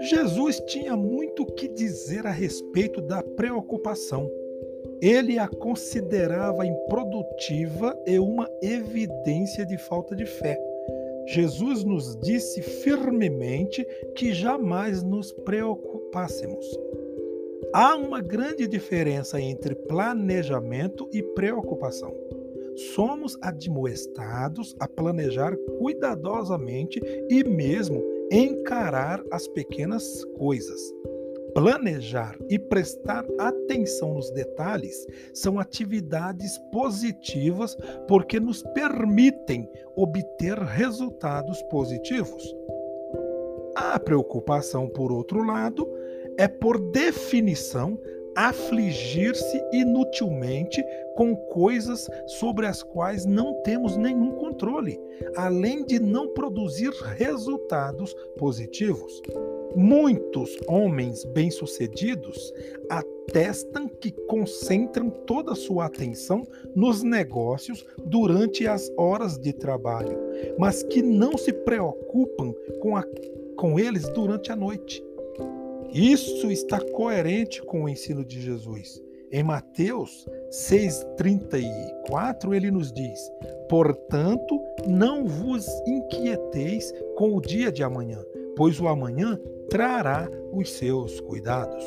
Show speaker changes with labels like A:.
A: Jesus tinha muito o que dizer a respeito da preocupação. Ele a considerava improdutiva e uma evidência de falta de fé. Jesus nos disse firmemente que jamais nos preocupássemos. Há uma grande diferença entre planejamento e preocupação. Somos admoestados a planejar cuidadosamente e mesmo encarar as pequenas coisas. Planejar e prestar atenção nos detalhes são atividades positivas porque nos permitem obter resultados positivos. A preocupação, por outro lado, é, por definição, afligir-se inutilmente com coisas sobre as quais não temos nenhum controle, além de não produzir resultados positivos. Muitos homens bem-sucedidos atestam que concentram toda a sua atenção nos negócios durante as horas de trabalho, mas que não se preocupam com, a, com eles durante a noite. Isso está coerente com o ensino de Jesus. Em Mateus 6,34, ele nos diz: Portanto, não vos inquieteis com o dia de amanhã, pois o amanhã trará os seus cuidados.